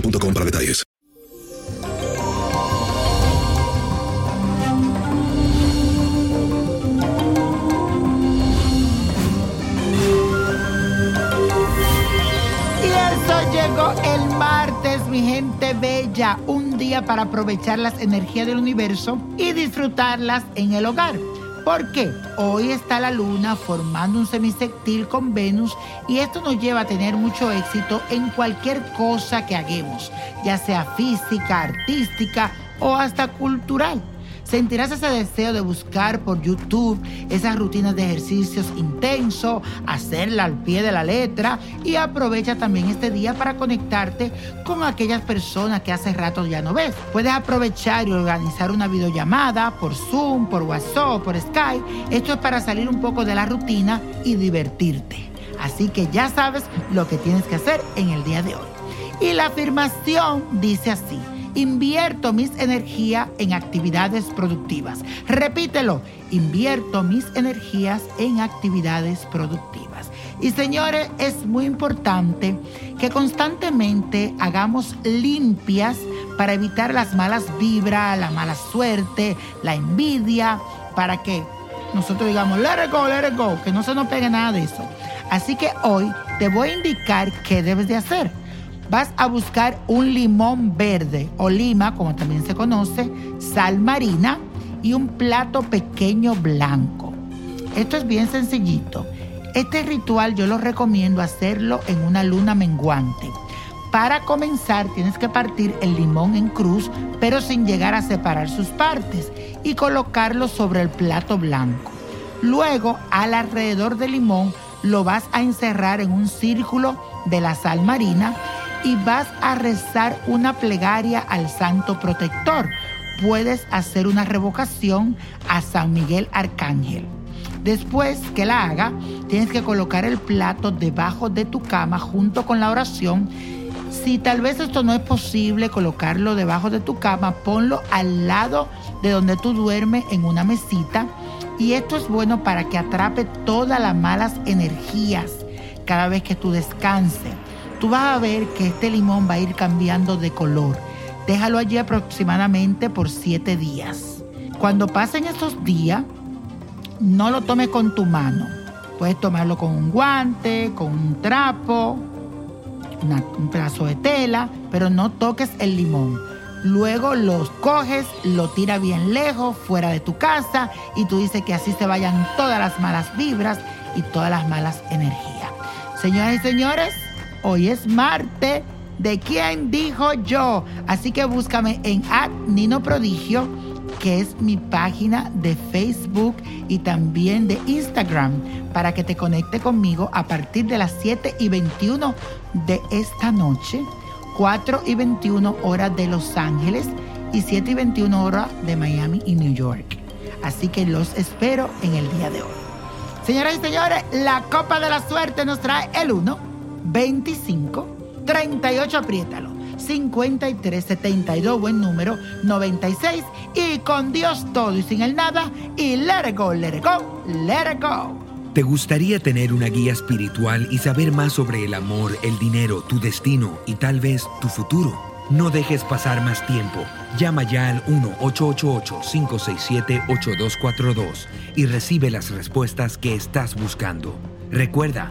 boostmobile.com para detalles. Llegó el martes, mi gente bella, un día para aprovechar las energías del universo y disfrutarlas en el hogar. ¿Por qué? Hoy está la luna formando un semisectil con Venus y esto nos lleva a tener mucho éxito en cualquier cosa que hagamos, ya sea física, artística o hasta cultural. Sentirás ese deseo de buscar por YouTube esas rutinas de ejercicios intensos, hacerla al pie de la letra y aprovecha también este día para conectarte con aquellas personas que hace rato ya no ves. Puedes aprovechar y organizar una videollamada por Zoom, por WhatsApp, por Skype. Esto es para salir un poco de la rutina y divertirte. Así que ya sabes lo que tienes que hacer en el día de hoy. Y la afirmación dice así. Invierto mis energías en actividades productivas. Repítelo. Invierto mis energías en actividades productivas. Y señores, es muy importante que constantemente hagamos limpias para evitar las malas vibras, la mala suerte, la envidia, para que nosotros digamos, let it go, let it go, que no se nos pegue nada de eso. Así que hoy te voy a indicar qué debes de hacer vas a buscar un limón verde o lima, como también se conoce, sal marina y un plato pequeño blanco. Esto es bien sencillito. Este ritual yo lo recomiendo hacerlo en una luna menguante. Para comenzar tienes que partir el limón en cruz, pero sin llegar a separar sus partes y colocarlo sobre el plato blanco. Luego, al alrededor del limón, lo vas a encerrar en un círculo de la sal marina y vas a rezar una plegaria al santo protector. Puedes hacer una revocación a San Miguel Arcángel. Después que la haga, tienes que colocar el plato debajo de tu cama junto con la oración. Si tal vez esto no es posible colocarlo debajo de tu cama, ponlo al lado de donde tú duermes en una mesita. Y esto es bueno para que atrape todas las malas energías cada vez que tú descanses tú vas a ver que este limón va a ir cambiando de color. Déjalo allí aproximadamente por siete días. Cuando pasen estos días, no lo tomes con tu mano. Puedes tomarlo con un guante, con un trapo, un pedazo de tela, pero no toques el limón. Luego los coges, lo tira bien lejos, fuera de tu casa, y tú dices que así se vayan todas las malas vibras y todas las malas energías. Señoras y señores, Hoy es martes de quién dijo yo. Así que búscame en Nino Prodigio, que es mi página de Facebook y también de Instagram, para que te conecte conmigo a partir de las 7 y 21 de esta noche, 4 y 21 horas de Los Ángeles y 7 y 21 horas de Miami y New York. Así que los espero en el día de hoy. Señoras y señores, la Copa de la Suerte nos trae el 1, 25, 38, apriétalo. 53, 72, buen número, 96 y con Dios todo y sin el nada y let it go, let it go, let it go. ¿Te gustaría tener una guía espiritual y saber más sobre el amor, el dinero, tu destino y tal vez tu futuro? No dejes pasar más tiempo. Llama ya al 1-888-567-8242 y recibe las respuestas que estás buscando. Recuerda,